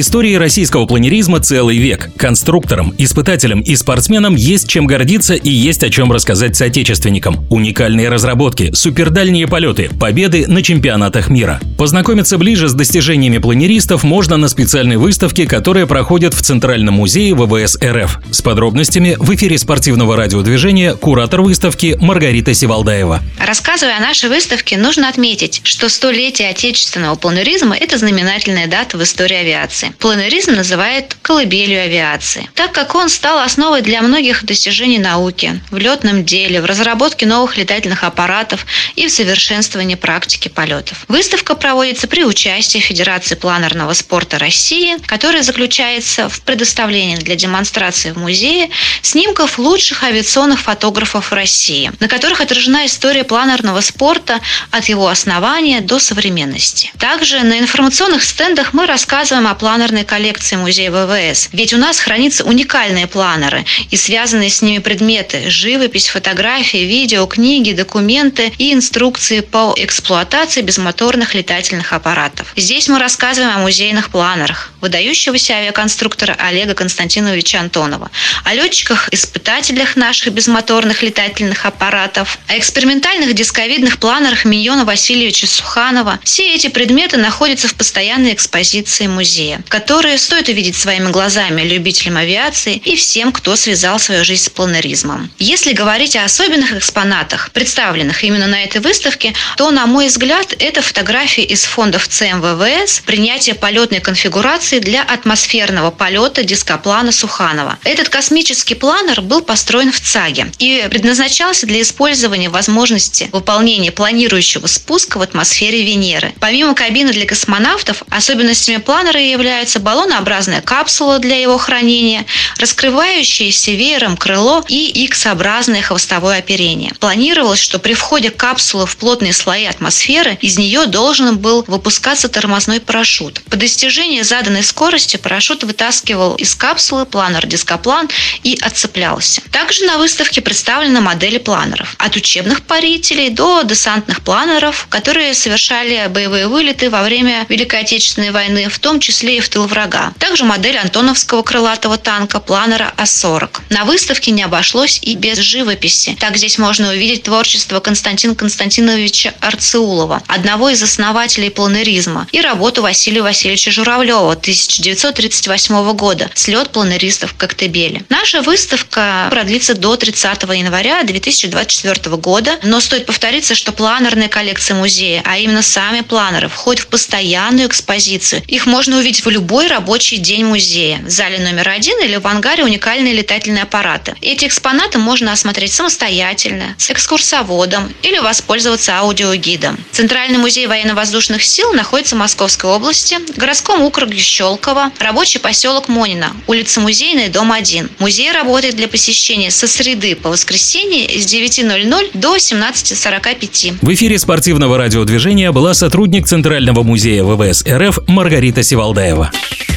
Истории российского планеризма целый век. Конструкторам, испытателям и спортсменам есть чем гордиться и есть о чем рассказать соотечественникам. Уникальные разработки, супердальние полеты, победы на чемпионатах мира. Познакомиться ближе с достижениями планеристов можно на специальной выставке, которая проходит в Центральном музее ВВС РФ. С подробностями в эфире спортивного радиодвижения куратор выставки Маргарита Сивалдаева. Рассказывая о нашей выставке, нужно отметить, что столетие отечественного планеризма – это знаменательная дата в истории авиации. Планеризм называют колыбелью авиации, так как он стал основой для многих достижений науки в летном деле, в разработке новых летательных аппаратов и в совершенствовании практики полетов. Выставка проводится при участии Федерации планерного спорта России, которая заключается в предоставлении для демонстрации в музее снимков лучших авиационных фотографов России, на которых отражена история планерного спорта от его основания до современности. Также на информационных стендах мы рассказываем о планерной коллекции музея ВВС, ведь у нас хранятся уникальные планеры и связанные с ними предметы – живопись, фотографии, видео, книги, документы и инструкции по эксплуатации безмоторных летательных аппаратов. Здесь мы рассказываем о музейных планерах выдающегося авиаконструктора Олега Константиновича Антонова, о летчиках-испытателях наших безмоторных летательных аппаратов, о экспериментальных дисковидных планерах Миньона Васильевича Суханова. Все эти предметы находятся в постоянной экспозиции музея, которые стоит увидеть своими глазами любителям авиации и всем, кто связал свою жизнь с планеризмом. Если говорить о особенных экспонатах, представленных именно на этой выставке, то, на мой взгляд, это фотографии из фондов ЦМВВС, принятие полетной конфигурации для атмосферного полета дископлана Суханова. Этот космический планер был построен в ЦАГе и предназначался для использования возможности выполнения планирующего спуска в атмосфере Венеры. Помимо кабины для космонавтов, особенностями планера являются баллонообразная капсула для его хранения, раскрывающееся веером крыло и X-образное хвостовое оперение. Планировалось, что при входе капсулы в плотные слои атмосферы из нее должен был выпускаться тормозной парашют. По достижении заданной скорости парашют вытаскивал из капсулы планер-дископлан и отцеплялся. Также на выставке представлены модели планеров. От учебных парителей до десантных планеров, которые совершали боевые вылеты во время Великой Отечественной войны, в том числе и в тыл врага. Также модель антоновского крылатого танка планера А-40. На выставке не обошлось и без живописи. Так здесь можно увидеть творчество Константина Константиновича Арцеулова, одного из основателей планеризма, и работу Василия Васильевича Журавлева 1938 года «Слет планеристов в Коктебеле». Наша выставка продлится до 30 января 2024 года, но стоит повториться, что планерная коллекция музея, а именно сами планеры, входят в постоянную экспозицию. Их можно увидеть в любой рабочий день музея, в зале номер один или в ангаре уникальные летательные аппараты. Эти экспонаты можно осмотреть самостоятельно, с экскурсоводом или воспользоваться аудиогидом. Центральный музей военно-воздушных сил находится в Московской области, в городском округе Щелково, рабочий поселок Монина, улица Музейная, дом 1. Музей работает для посещения со среды по воскресенье с 9.00 до 17.45. В эфире спортивного радиодвижения была сотрудник Центрального музея ВВС РФ Маргарита Сивалдаева. Планер.